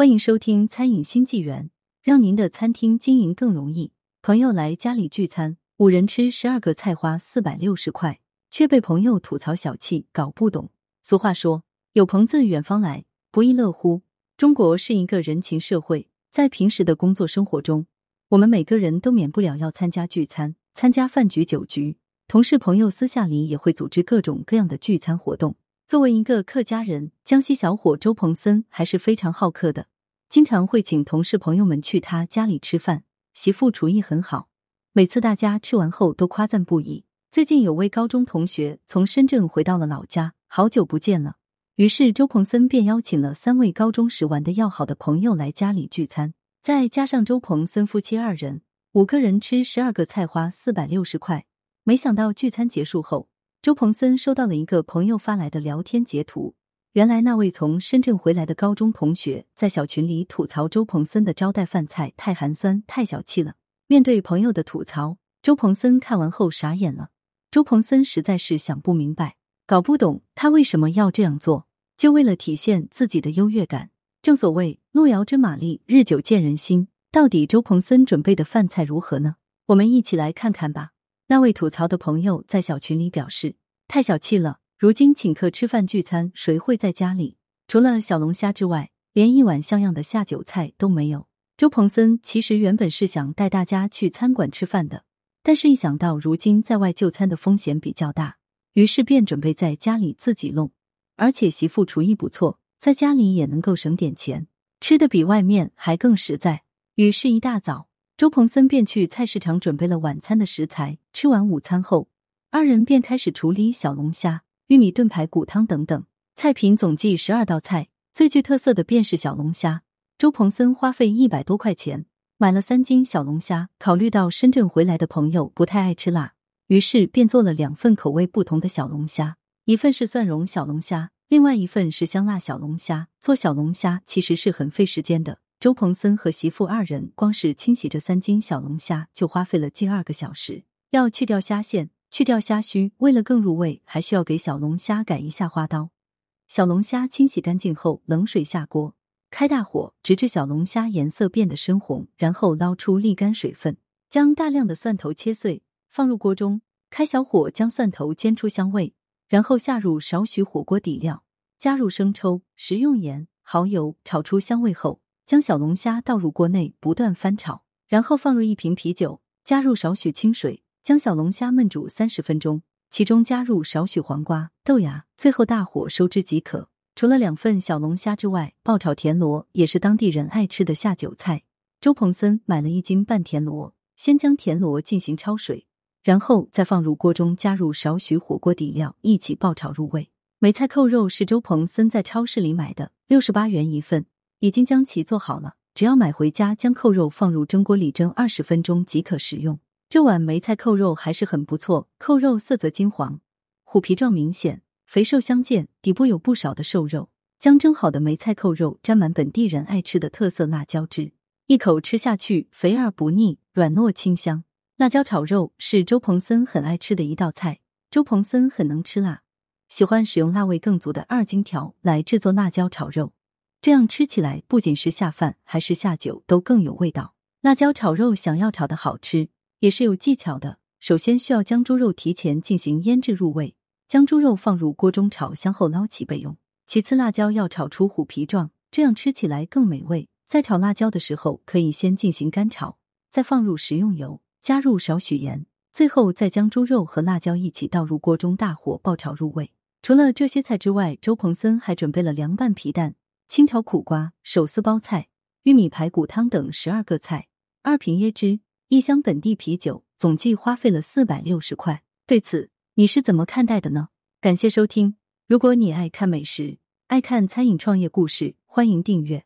欢迎收听《餐饮新纪元》，让您的餐厅经营更容易。朋友来家里聚餐，五人吃十二个菜花四百六十块，却被朋友吐槽小气，搞不懂。俗话说：“有朋自远方来，不亦乐乎。”中国是一个人情社会，在平时的工作生活中，我们每个人都免不了要参加聚餐、参加饭局、酒局，同事朋友私下里也会组织各种各样的聚餐活动。作为一个客家人，江西小伙周鹏森还是非常好客的，经常会请同事朋友们去他家里吃饭。媳妇厨艺很好，每次大家吃完后都夸赞不已。最近有位高中同学从深圳回到了老家，好久不见了，于是周鹏森便邀请了三位高中时玩的要好的朋友来家里聚餐，再加上周鹏森夫妻二人，五个人吃十二个菜花四百六十块。没想到聚餐结束后。周鹏森收到了一个朋友发来的聊天截图，原来那位从深圳回来的高中同学在小群里吐槽周鹏森的招待饭菜太寒酸、太小气了。面对朋友的吐槽，周鹏森看完后傻眼了。周鹏森实在是想不明白，搞不懂他为什么要这样做，就为了体现自己的优越感。正所谓路遥知马力，日久见人心。到底周鹏森准备的饭菜如何呢？我们一起来看看吧。那位吐槽的朋友在小群里表示：“太小气了！如今请客吃饭聚餐，谁会在家里？除了小龙虾之外，连一碗像样的下酒菜都没有。”周鹏森其实原本是想带大家去餐馆吃饭的，但是一想到如今在外就餐的风险比较大，于是便准备在家里自己弄。而且媳妇厨艺不错，在家里也能够省点钱，吃的比外面还更实在。于是，一大早。周鹏森便去菜市场准备了晚餐的食材。吃完午餐后，二人便开始处理小龙虾、玉米炖排骨汤等等菜品，总计十二道菜。最具特色的便是小龙虾。周鹏森花费一百多块钱买了三斤小龙虾。考虑到深圳回来的朋友不太爱吃辣，于是便做了两份口味不同的小龙虾，一份是蒜蓉小龙虾，另外一份是香辣小龙虾。做小龙虾其实是很费时间的。周鹏森和媳妇二人光是清洗这三斤小龙虾就花费了近二个小时，要去掉虾线，去掉虾须，为了更入味，还需要给小龙虾改一下花刀。小龙虾清洗干净后，冷水下锅，开大火，直至小龙虾颜色变得深红，然后捞出沥干水分，将大量的蒜头切碎放入锅中，开小火将蒜头煎出香味，然后下入少许火锅底料，加入生抽、食用盐、蚝油，炒出香味后。将小龙虾倒入锅内，不断翻炒，然后放入一瓶啤酒，加入少许清水，将小龙虾焖煮三十分钟，其中加入少许黄瓜、豆芽，最后大火收汁即可。除了两份小龙虾之外，爆炒田螺也是当地人爱吃的下酒菜。周鹏森买了一斤半田螺，先将田螺进行焯水，然后再放入锅中，加入少许火锅底料，一起爆炒入味。梅菜扣肉是周鹏森在超市里买的，六十八元一份。已经将其做好了，只要买回家，将扣肉放入蒸锅里蒸二十分钟即可食用。这碗梅菜扣肉还是很不错，扣肉色泽金黄，虎皮状明显，肥瘦相间，底部有不少的瘦肉。将蒸好的梅菜扣肉沾满本地人爱吃的特色辣椒汁，一口吃下去，肥而不腻，软糯清香。辣椒炒肉是周鹏森很爱吃的一道菜。周鹏森很能吃辣，喜欢使用辣味更足的二荆条来制作辣椒炒肉。这样吃起来不仅是下饭，还是下酒都更有味道。辣椒炒肉想要炒的好吃，也是有技巧的。首先需要将猪肉提前进行腌制入味，将猪肉放入锅中炒香后捞起备用。其次，辣椒要炒出虎皮状，这样吃起来更美味。在炒辣椒的时候，可以先进行干炒，再放入食用油，加入少许盐，最后再将猪肉和辣椒一起倒入锅中，大火爆炒入味。除了这些菜之外，周鹏森还准备了凉拌皮蛋。清炒苦瓜、手撕包菜、玉米排骨汤等十二个菜，二瓶椰汁，一箱本地啤酒，总计花费了四百六十块。对此，你是怎么看待的呢？感谢收听。如果你爱看美食，爱看餐饮创业故事，欢迎订阅。